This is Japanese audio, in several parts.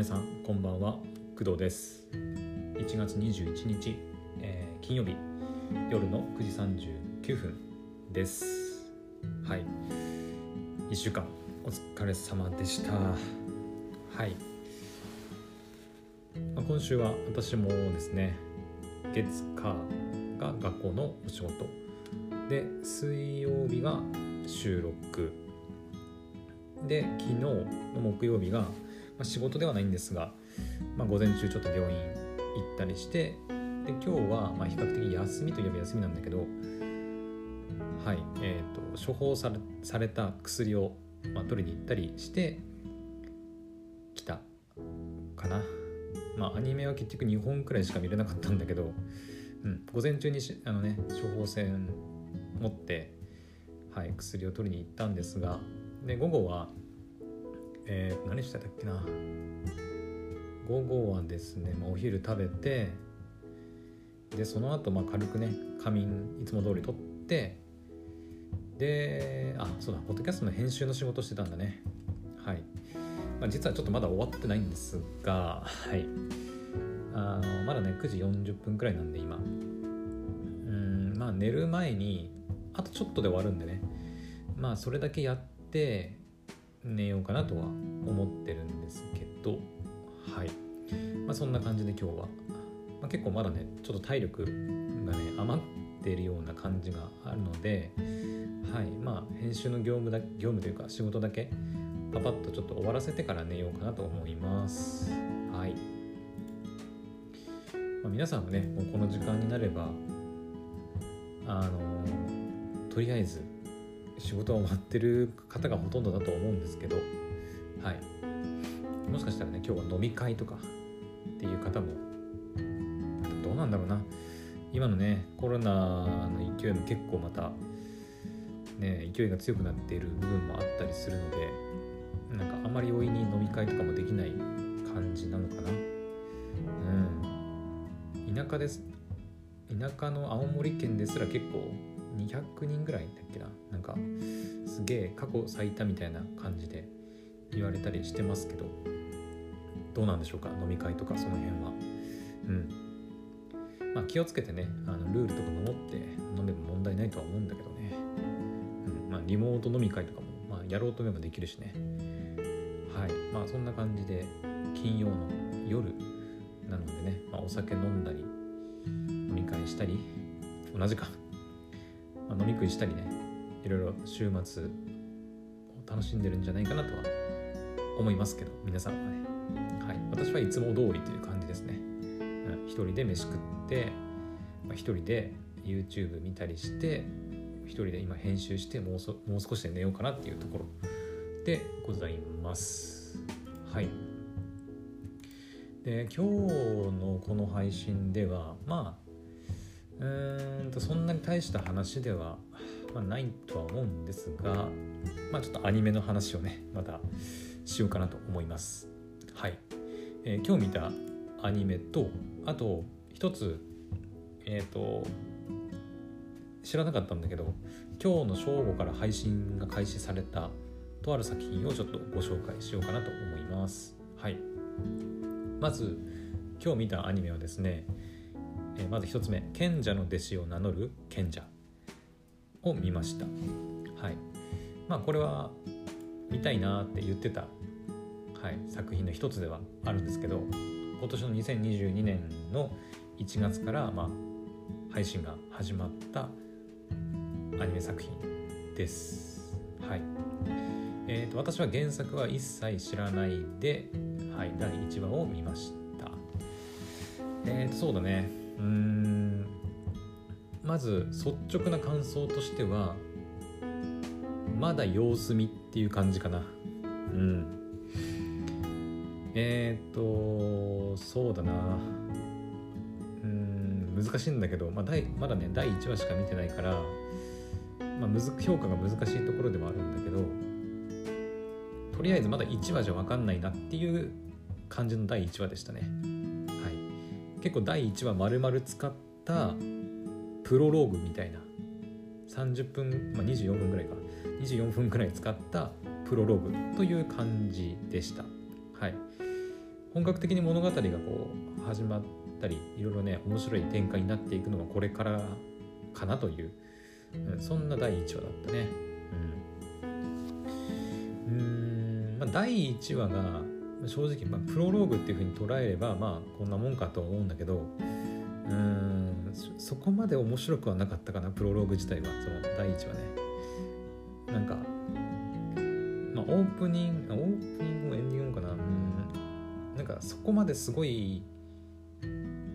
皆さんこんばんは。工藤です。1月21日、えー、金曜日夜の9時39分です。はい。1週間お疲れ様でした。はい、まあ、今週は私もですね月火が学校のお仕事。で水曜日が収録。で昨日の木曜日が、まあ、仕事ではないんですが、まあ、午前中ちょっと病院行ったりしてで今日はま比較的休みといえば休みなんだけどはいえーと、処方されされた薬を、まあ、取りに行ったりしてきたかな。まあアニメは結局2本くらいしか見れなかったんだけど、うん、午前中にあのね処方箋持って、はい、薬を取りに行ったんですがで午後はえー、何してたっけな。午後はですね、まあ、お昼食べてでその後まあ軽くね仮眠いつも通り取ってであそうだポッドキャストの編集の仕事してたんだね。はい、まあ、実はちょっとまだ終わってないんですがはい。あのまだね9時40分くらいなんで今。うんまあ寝る前にあとちょっとで終わるんでね。まあそれだけやって寝ようかなとは思ってるんですけどはい、まあ、そんな感じで今日は、まあ、結構まだねちょっと体力がね余ってるような感じがあるのではい。まあ編集の業務だ業務というか仕事だけパパッとちょっと終わらせてから寝ようかなと思います。はい、まあ、皆さんはねもうこの時間になればあのとりあえず仕事は終わってる方がほとんどだと思うんですけどはい。もしかしたらね今日は飲み会とかっていう方もどうなんだろうな。今のねコロナの勢いも結構またね勢いが強くなっている部分もあったりするのでなんかあまり容易に飲み会とかもできない感じなのかな。うん。田舎です。田舎の青森県ですら結構200人ぐらいだっけな？なんかすげえ過去最多みたいな感じで言われたりしてますけどどうなんでしょうか？飲み会とかその辺は。うん。まあ気をつけてねあのルールとか守って飲めば問題ないとは思うんだけどね、うん。まあ、リモート飲み会とかも、まあ、やろうと思えばできるしね。はい。まあそんな感じで金曜の夜なのでね、まあ、お酒飲んだり飲み会したり同じか、飲み食いしたりねいろいろ週末を楽しんでるんじゃないかなとは思いますけど皆さんはね、はい、私はいつも通りという感じですね、うん、一人で飯食って、まあ、人で YouTube 見たりして一人で今編集してもうそもう少しで寝ようかなっていうところでございます。はい。で今日のこの配信ではまあうーんとそんなに大した話では、まあ、ないとは思うんですが、まあ、ちょっとアニメの話をねまたしようかなと思います。はい、えー、今日見たアニメとあと一つえっ、ー、と知らなかったんだけど今日の正午から配信が開始されたとある作品をちょっとご紹介しようかなと思います。はい。まず今日見たアニメはですねえまず1つ目賢者の弟子を名乗る賢者を見ました。はい。まあこれは見たいなって言ってた、はい、作品の一つではあるんですけど今年の2022年の1月から、まあ、配信が始まったアニメ作品です。はい。えーと、私は原作は一切知らないで、はい、第1話を見ました。えーとそうだね。まず率直な感想としてはまだ様子見っていう感じかな。うん。えっ、とそうだな。うん難しいんだけど、まあ、まだね第1話しか見てないから、まあ、評価が難しいところではあるんだけどとりあえずまだ1話じゃ分かんないなっていう感じの第1話でしたね。結構第1話丸々使ったプロローグみたいな30分、まあ、24分ぐらいか。24分ぐらい使ったプロローグという感じでした。はい。本格的に物語がこう始まったりいろいろね面白い展開になっていくのがこれからかなという、うん、そんな第1話だったね。うん。うんまあ第1話が正直、まあ、プロローグっていうふうに捉えればまあこんなもんかと思うんだけどうんそこまで面白くはなかったかなプロローグ自体はその第1話ね。なんかまあオープニングオープニングもエンディングもかな。うんなんかそこまですごい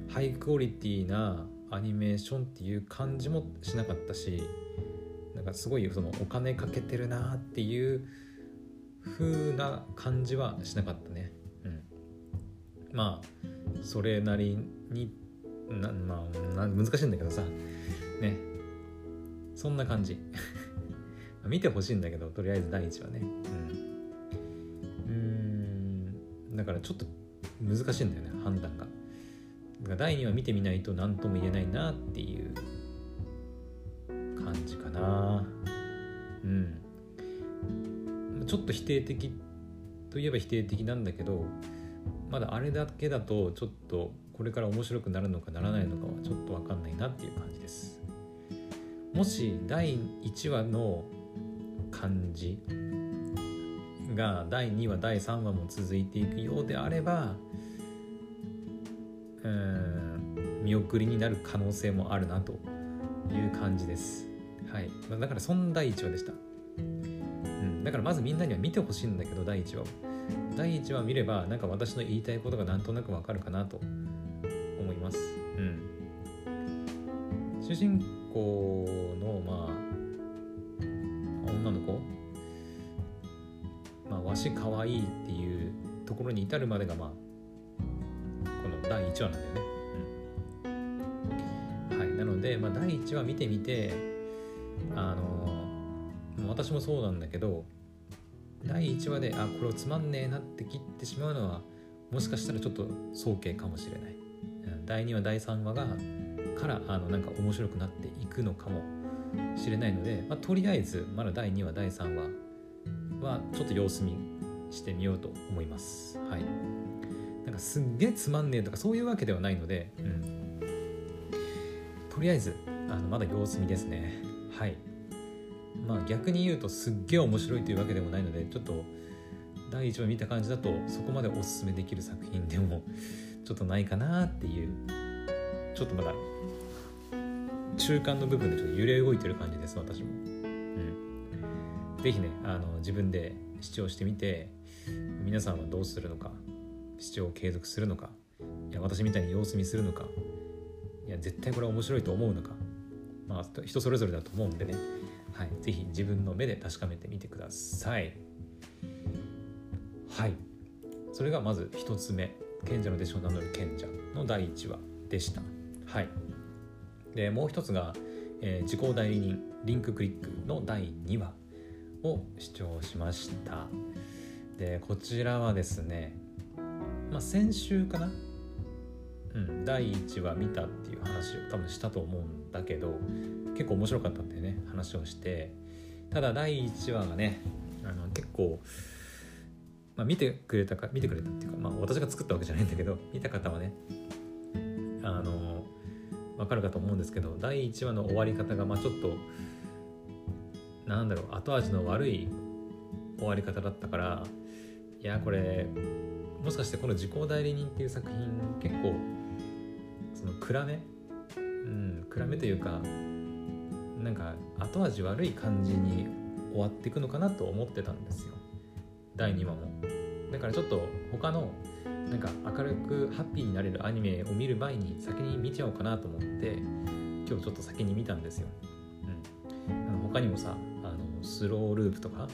ハイクオリティなアニメーションっていう感じもしなかったしなんかすごいそのお金かけてるなっていう風な感じはしなかったね。うん。まあそれなりになまあ難しいんだけどさ。ね。そんな感じ。見てほしいんだけどとりあえず第一話ね。うん。うん。だからちょっと難しいんだよね判断が。が第2話見てみないと何とも言えないなっていう感じかな。うん。ちょっと否定的といえば否定的なんだけどまだあれだけだとちょっとこれから面白くなるのかならないのかはちょっと分かんないなっていう感じですもし第1話の感じが第2話第3話も続いていくようであればうん見送りになる可能性もあるなという感じです。はい、だからそんな第1話でした。だからまずみんなには見てほしいんだけど第1話を。第1話見ればなんか私の言いたいことがなんとなくわかるかなと思います。うん、主人公のまあ女の子まあわしかわいいっていうところに至るまでがまあこの第1話なんだよね。うん、はい、なので、まあ、第1話見てみてあの私もそうなんだけど第1話であこれをつまんねえなって切ってしまうのはもしかしたらちょっと早計かもしれない。第2話第3話がからあのなんか面白くなっていくのかもしれないので、まあ、とりあえずまだ第2話第3話はちょっと様子見してみようと思います。はい。なんかすっげえつまんねえとかそういうわけではないので、うん、とりあえずあのまだ様子見ですねはいまあ逆に言うとすっげえ面白いというわけでもないのでちょっと第1話見た感じだとそこまでおすすめできる作品でもちょっとないかなっていうちょっとまだ中間の部分でちょっと揺れ動いてる感じです私も。うん、ぜひねあの自分で視聴してみて皆さんはどうするのか視聴を継続するのかいや私みたいに様子見するのかいや絶対これ面白いと思うのかまあ人それぞれだと思うんでねはい是非自分の目で確かめてみてください。はい。それがまず1つ目。賢者の弟子を名乗る賢者の第1話でした。はい。でもう一つが、えー、時効代理人リンククリックの第2話を視聴しました。でこちらはですねまあ、先週かな、うん、第1話見たっていう話を多分したと思うんだけど結構面白かったんでね話をして。ただ第1話がねあの結構、まあ、見てくれたか見てくれたっていうか、まあ、私が作ったわけじゃないんだけど見た方はねあの分かるかと思うんですけど第1話の終わり方がまあちょっとなんだろう後味の悪い終わり方だったからいやこれもしかしてこの「時効代理人」っていう作品結構その暗めうん暗めというかなんか後味悪い感じに終わっていくのかなと思ってたんですよ。第2話も。だからちょっと他のなんか明るくハッピーになれるアニメを見る前に先に見ちゃおうかなと思って今日ちょっと先に見たんですよ、うん、あの他にもさあのスローループとか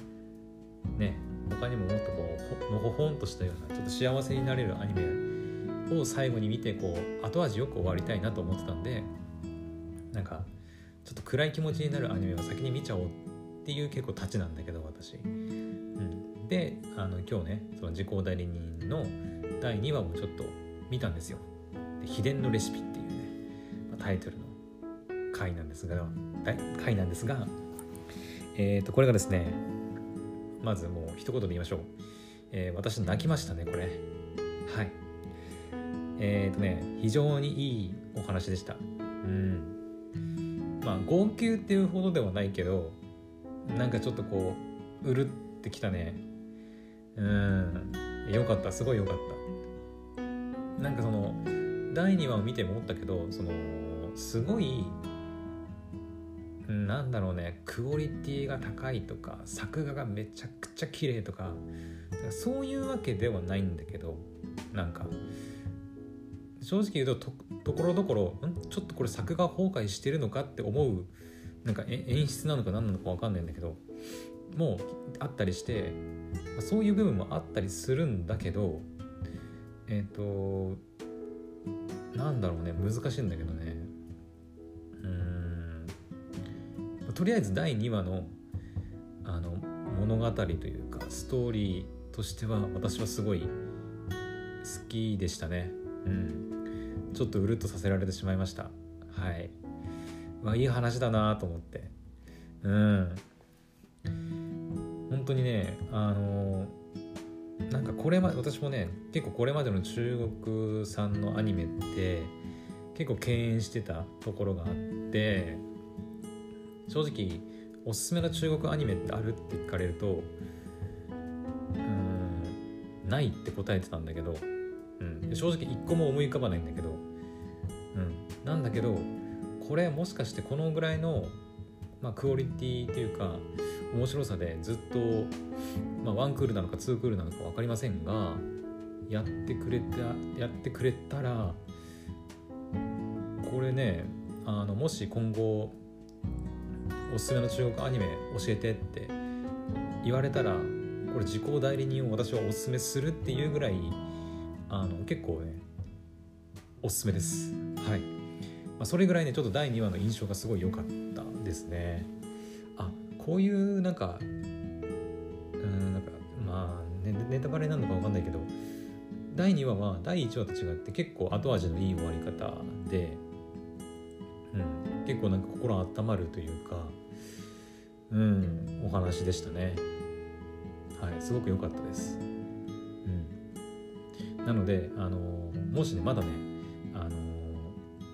ね他にももっとこうのほほんとしたようなちょっと幸せになれるアニメを最後に見てこう後味よく終わりたいなと思ってたんでなんかちょっと暗い気持ちになるアニメを先に見ちゃおうっていう結構立ちなんだけど私。うん、であの今日ねその時効代理人の第2話もちょっと見たんですよ。で秘伝のレシピっていうね、まあタイトルの回なんですが回なんですがえっ、ー、とこれがですねまずもう一言で言いましょう、えー、私泣きましたねこれ。はい。えっ、ー、とね非常にいいお話でした。うん。まあ号泣っていうほどではないけどなんかちょっとこううるってきたね。うん。よかった。すごいよかった。なんかその第2話を見て思ったけどそのすごいなんだろうね。クオリティが高いとか作画がめちゃくちゃ綺麗とかそういうわけではないんだけどなんか。正直言うとところどころちょっとこれ作画崩壊してるのかって思うなんか演出なのか何なのか分かんないんだけどもうあったりしてそういう部分もあったりするんだけどえっ、ー、となんだろうね難しいんだけどね。うん。とりあえず第2話のあの物語というかストーリーとしては私はすごい好きでしたね。うん。ちょっとうるっとさせられてしまいました。はい。まあいい話だなと思って。うん。本当にねあのなんかこれまで私もね結構これまでの中国産のアニメって結構敬遠してたところがあって正直おすすめの中国アニメってあるって聞かれるとうんないって答えてたんだけど、正直一個も思い浮かばないんだけど、うん、なんだけどこれもしかしてこのぐらいの、まあ、クオリティっていうか面白さでずっと、まあ、ワンクールなのかツークールなのか分かりませんがやってくれたやってくれたらこれねあのもし今後おすすめの中国アニメ教えてって言われたらこれ時効代理人を私はおすすめするっていうぐらいあの結構ねおすすめです。はい、まあ、それぐらいねちょっと第2話の印象がすごい良かったですね。あこういうなんかうんなんかまあネネタバレなのか分かんないけど第2話は第1話と違って結構後味のいい終わり方で、うん、結構なんか心温まるというかうんお話でしたね。はいすごく良かったです。うんなのであのもしねまだねあの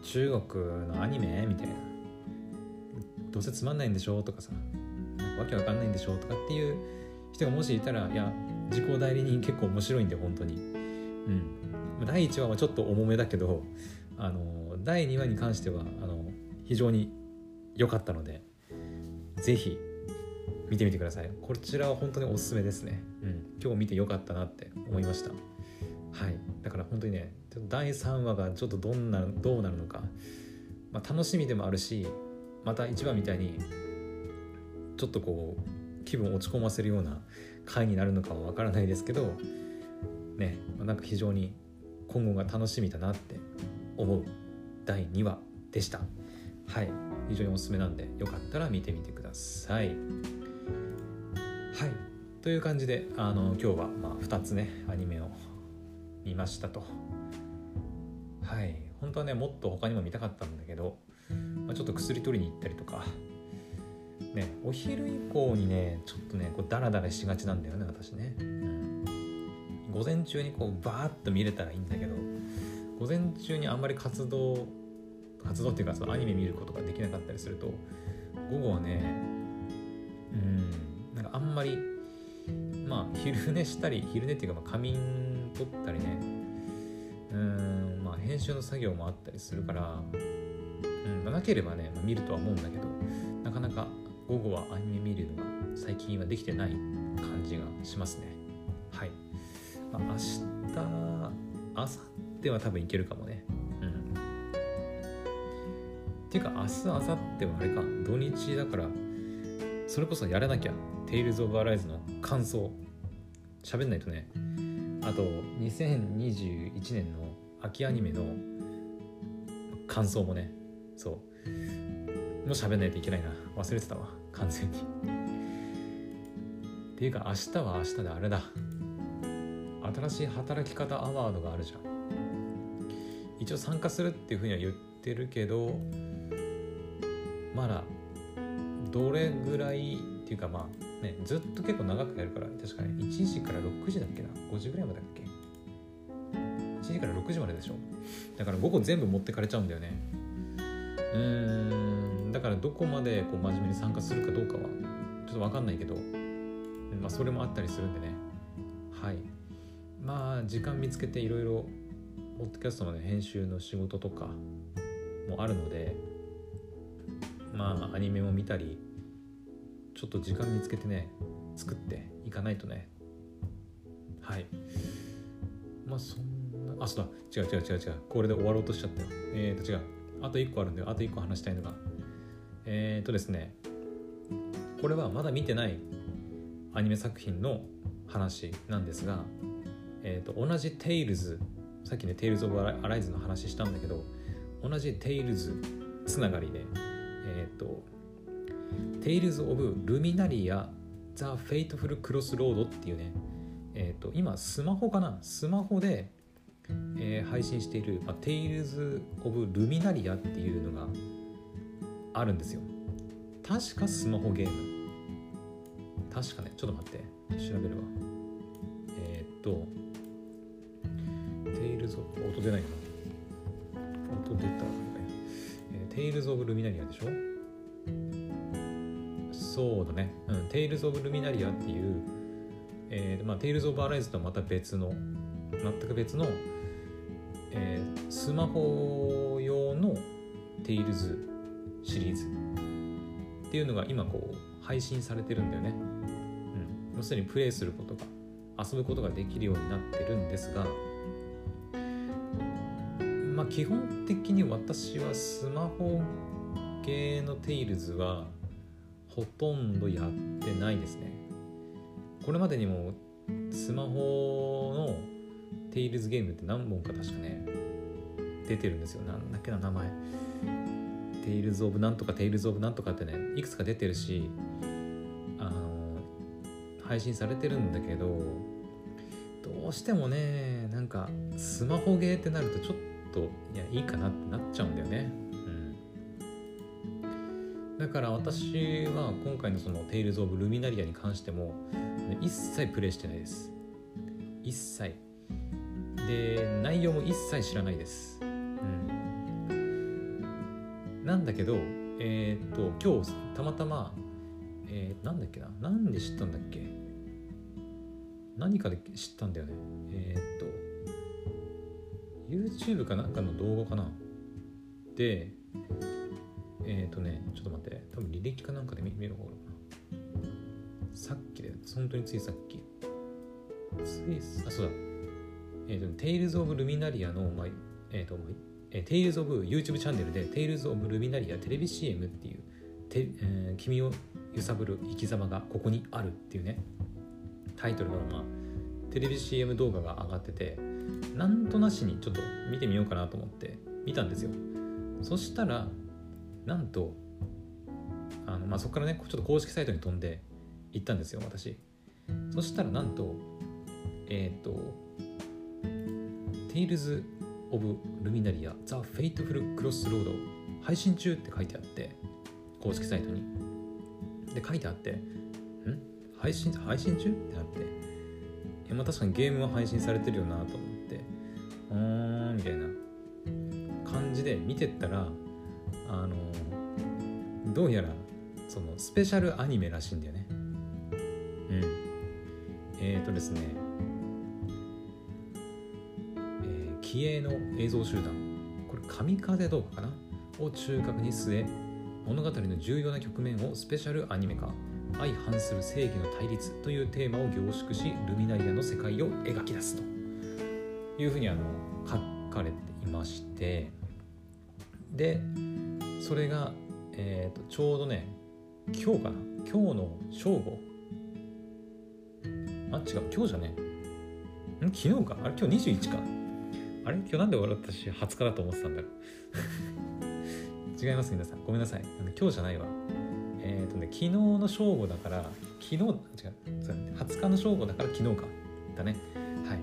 中国のアニメみたいなどうせつまんないんでしょとかさわけわかんないんでしょとかっていう人がもしいたらいや自己代理人結構面白いんで本当に。うん。第1話はちょっと重めだけどあの第2話に関してはあの非常に良かったので是非見てみてください。こちらは本当におすすめですね、うん、今日見てよかったなって思いました。はい。だから本当にね第3話がちょっとどんなどうなるのか、まあ、楽しみでもあるしまた1話みたいにちょっとこう気分落ち込ませるような回になるのかはわからないですけどねなんか非常に今後が楽しみだなって思う第2話でした。はい。非常におすすめなんでよかったら見てみてください。はい。という感じであの今日はまあ2つねアニメを見ましたと。はい。本当はねもっと他にも見たかったんだけど、まあ、ちょっと薬取りに行ったりとか。ねお昼以降にねちょっとねこうダラダラしがちなんだよね私ね、うん、午前中にこうバーッと見れたらいいんだけど午前中にあんまり活動活動っていうかそのアニメ見ることができなかったりすると午後はねうんなんかあんまりまあ昼寝したり昼寝っていうかまあ仮眠取ったりね。うんまあ編集の作業もあったりするから、うん、なければね、まあ、見るとは思うんだけどなかなか午後はアニメ見るのが最近はできてない感じがしますね。はい、まあ、明日明後日は多分いけるかもね。うん。ていうか明日明後日はあれか。土日だからそれこそやらなきゃ「テイルズ・オブ・アライズ」の感想。喋んないとね。あと2021年の秋アニメの感想もねそう。もう喋んないといけないな。忘れてたわ。完全に。っていうか明日は明日であれだ。新しい働き方アワードがあるじゃん。一応参加するっていうふうには言ってるけどまだどれぐらいっていうかまあねずっと結構長くやるから確かに1時から6時だっけな？5時ぐらいまでだっけ？1時から6時まででしょ？だから午後全部持ってかれちゃうんだよね。うーんだからどこまでこう真面目に参加するかどうかはちょっと分かんないけど、まあ、それもあったりするんでね。はい。まあ時間見つけていろいろポッドキャストの、ね、編集の仕事とかもあるのでまあアニメも見たりちょっと時間見つけてね作っていかないとね。はい。まあそんなあそうだ。違う違う違う違う。これで終わろうとしちゃったよ。えっ、ー、と違う。あと1個あるんであと1個話したいのが。えっ、ー、とですね。これはまだ見てないアニメ作品の話なんですが、えーと、同じ「テイルズ」さっきね「テイルズ・オブ・アライズ」の話したんだけど同じ「テイルズ」つながりでえっ、ー、と「テイルズ・オブ・ルミナリア・ザ・フェイトフル・クロス・ロード」っていうねえっ、ー、と今スマホかな？スマホで、えー、配信している「まあ、テイルズ・オブ・ルミナリア」っていうのがあるんですよ。確かスマホゲーム。確かねちょっと待って調べるわ。えー、っとテイルズ音出ないかな。音出た、えー、テイルズ・オブ・ルミナリアでしょ？そうだね、うん、テイルズ・オブ・ルミナリアっていう、えーまあ、テイルズ・オブ・アライズとはまた別の全く別の、えー、スマホ用のテイルズシリーズっていうのが今こう配信されてるんだよね。うん、要するにプレイすることが遊ぶことができるようになってるんですがまあ基本的に私はスマホ系のテイルズはほとんどやってないですね。これまでにもスマホのテイルズゲームって何本か確かね出てるんですよ。なんだっけな名前。テイルズ・オブ・なんとかテイルズ・オブ・なんとかってねいくつか出てるしあの配信されてるんだけどどうしてもねなんかスマホゲーってなるとちょっといやいいかなってなっちゃうんだよね、だから私は今回のその「テイルズ・オブ・ルミナリア」に関しても一切プレイしてないです。一切。で内容も一切知らないです。うん。なんだけど、えっ、と、今日たまたま、えー、なんだっけな、なんで知ったんだっけ？何かで知ったんだよね。えっ、と、YouTube かなんかの動画かな？で、えっ、とね、ちょっと待って、多分履歴かなんかで見見る方がいいかな。さっきで、本当についさっき。つい、あ、そうだ。えっ、ー、と、Tales of Luminaria の、まあ、えっ、ー、と、えー、テイルズ・オブ YouTube チャンネルでテイルズ・オブ・ルミナリアテレビ CM っていうて、えー、君を揺さぶる生き様がここにあるっていうねタイトルのままテレビ CM 動画が上がっててなんとなしにちょっと見てみようかなと思って見たんですよそしたらなんとあの、まあ、そこからねちょっと公式サイトに飛んで行ったんですよ私。そしたらなんとえっ、ー、とテイルズオブ・ルミナリア・ザ・フェイトフル・クロス・ロード配信中って書いてあって公式サイトに。で書いてあってん？配信配信中ってなって。いやまあ確かにゲームは配信されてるよなと思って。うーんみたいな感じで見てったらあのどうやらそのスペシャルアニメらしいんだよね。うん。えっ、ー、とですね。気鋭の映像集団。これ神風動画かな？を中核に据え物語の重要な局面をスペシャルアニメ化。相反する正義の対立というテーマを凝縮しルミナリアの世界を描き出すと。いうふうにあの書かれていまして。でそれが、えーと、ちょうどね今日かな？今日の正午？あ違う今日じゃねん？昨日か？あれ？今日21か？あれ？今日なんで俺私20日だと思ってたんだろう。違います皆さん。ごめんなさい。今日じゃないわ。えっ、ー、とね昨日の正午だから昨日違う。20日の正午だから昨日か。だね。はい。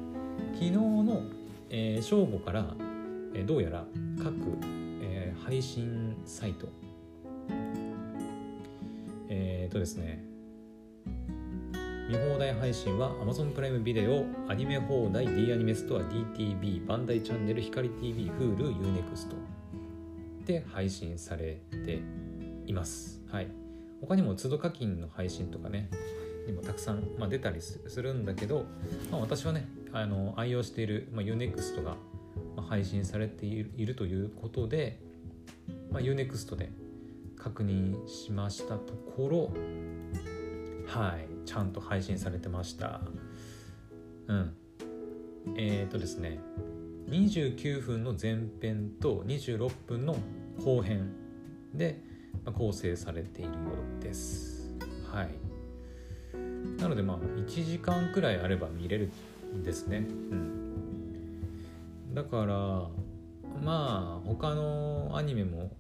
昨日の、えー、正午から、えー、どうやら各、配信サイトえっ、ー、とですね見放題配信は Amazon プライムビデオ、アニメ放題、D アニメストア、DTV、バンダイチャンネル、光 TV、Hulu、Unext で配信されています。はい。他にも都度課金の配信とかね、にもたくさん、まあ、出たりするんだけど、まあ、私はね、あの愛用している、まあ、Unext が配信されているということで、まあ、Unext で確認しましたところはいちゃんと配信されてました。うん。えっ、ー、とですね29分の前編と26分の後編で構成されているようです。はい。なのでまあ1時間くらいあれば見れるんですね。うん。だからまあ他のアニメも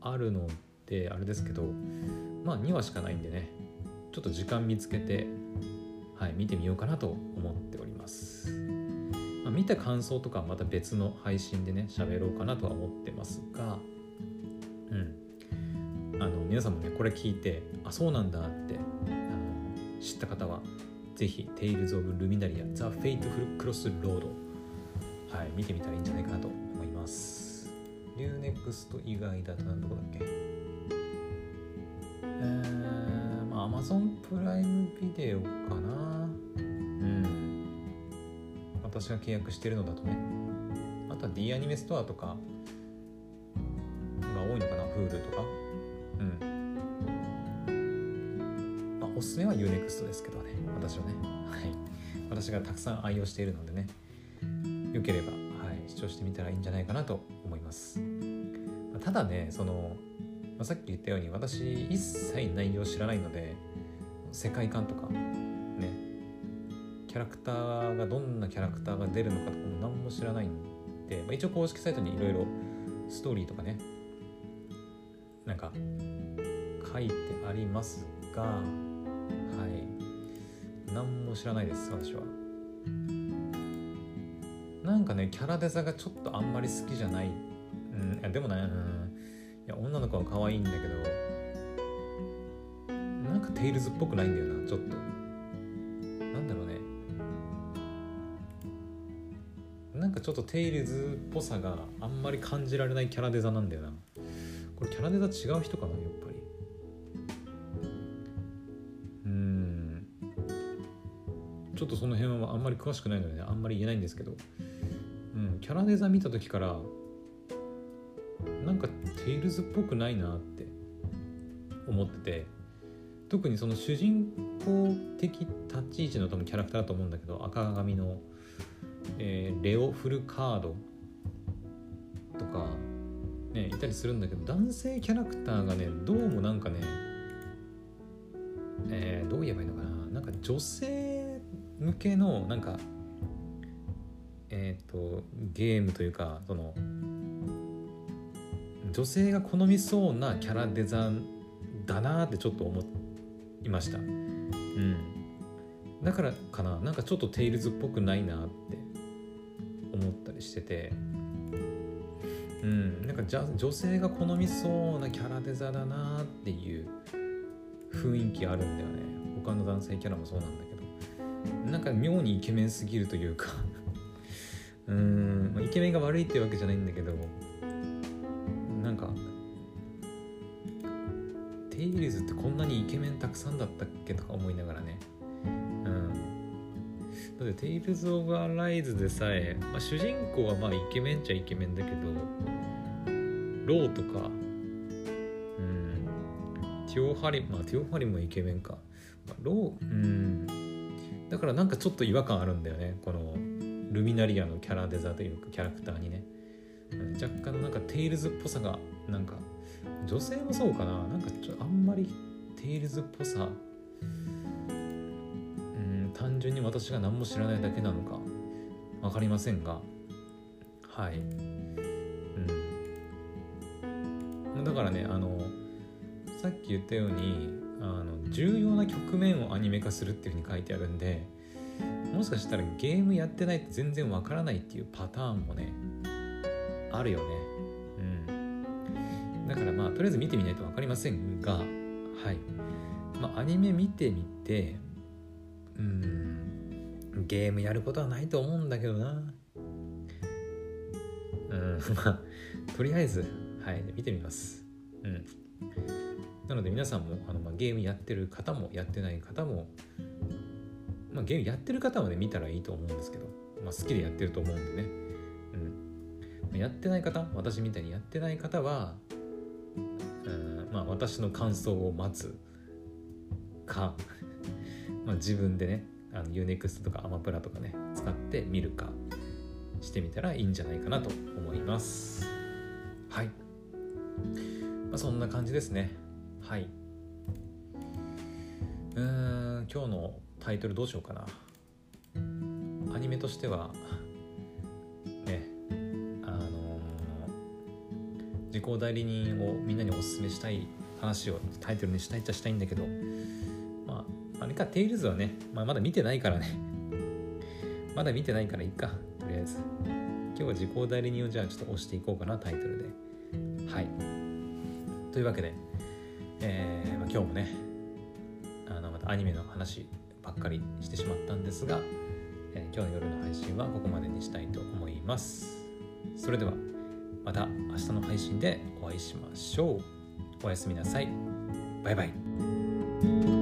あるのであれですけどまあ2話しかないんでねちょっと時間見つけてはい見てみようかなと思っております、まあ、見た感想とかはまた別の配信でね喋ろうかなとは思ってますがうん。あの皆さんもねこれ聞いてあそうなんだってあの知った方はぜひ Tales of Luminaria The Fateful Crossroad はい見てみたらいいんじゃないかなと思いますリューネクスト以外だと何どこだっけ？えー、まあ Amazon プライムビデオかな。うん。私が契約してるのだとね。あとは D アニメストアとかが多いのかな Hulu とか。うん。まあおすすめは UNEXT ですけどね。私はね。はい。私がたくさん愛用しているのでね。よければ、はい、視聴してみたらいいんじゃないかなとます。ただねそのまあ、さっき言ったように私一切内容知らないので世界観とかねキャラクターがどんなキャラクターが出るのかとかも何も知らないんで、まあ、一応公式サイトにいろいろストーリーとかねなんか書いてありますがはい。何も知らないです私は。なんかねキャラデザがちょっとあんまり好きじゃないうん。でもね、うん。いや女の子は可愛いんだけどなんかテイルズっぽくないんだよなちょっと。なんだろうね。なんかちょっとテイルズっぽさがあんまり感じられないキャラデザなんだよな。これキャラデザ違う人かなやっぱり。うん。ちょっとその辺はあんまり詳しくないので、ね、あんまり言えないんですけど、うん、キャラデザ見た時からなんかテイルズっぽくないなって思ってて特にその主人公的立ち位置の多分キャラクターだと思うんだけど赤髪の、えー、レオ・フルカードとか、ね、いたりするんだけど男性キャラクターがねどうもなんかね、えー、どう言えばいいのかななんか女性向けのなんかえっ、ー、とゲームというかその女性が好みそうなキャラデザンだなってちょっと思いました。うん。だからかな。なんかちょっとテイルズっぽくないなって思ったりしてて。うん。なんかじゃ女性が好みそうなキャラデザだなっていう雰囲気あるんだよね。他の男性キャラもそうなんだけど。なんか妙にイケメンすぎるというか。うーん、ま、イケメンが悪いっていうわけじゃないんだけど。テイルズってこんなにイケメンたくさんだったっけとか思いながらね。うん。だってテイルズ・オブ・アライズでさえ、まあ、主人公はまあイケメンっちゃイケメンだけどローとかうん。テュオハリムまあテュオハリムもイケメンか、まあ、ローうん。だからなんかちょっと違和感あるんだよね。このルミナリアのキャラデザというかキャラクターにね。若干なんかテイルズっぽさがなんか女性もそうかな。なんかちょあんまりテイルズっぽさ。うん単純に私が何も知らないだけなのか。分かりませんが。はい。うん。だからねあのさっき言ったようにあの重要な局面をアニメ化するっていうふうに書いてあるんでもしかしたらゲームやってないと全然わからないっていうパターンもねあるよね。だからまあとりあえず見てみないと分かりませんがはい。まあアニメ見てみてうんゲームやることはないと思うんだけどな。うん まあとりあえずはい見てみます。うん。なので皆さんもあの、まあ、ゲームやってる方もやってない方も、まあ、ゲームやってる方はね見たらいいと思うんですけど、まあ、好きでやってると思うんでね、うん、やってない方私みたいにやってない方は、うんまあ、私の感想を待つか まあ自分でねあの UNEXT とかアマプラとかね使って見るかしてみたらいいんじゃないかなと思います。はい、まあ、そんな感じですね。はい。うん今日のタイトルどうしようかな。アニメとしては時効代理人をみんなにおすすめしたい話をタイトルにしたいっちゃしたいんだけどまああれかテイルズはね、まあ、まだ見てないからね。まだ見てないからいいかとりあえず。今日は時効代理人をじゃあちょっと押していこうかなタイトルで。はい。というわけでえー、まあ、今日もねあのまたアニメの話ばっかりしてしまったんですが、えー、今日の夜の配信はここまでにしたいと思います。それでは。また明日の配信でお会いしましょう。おやすみなさい。バイバイ。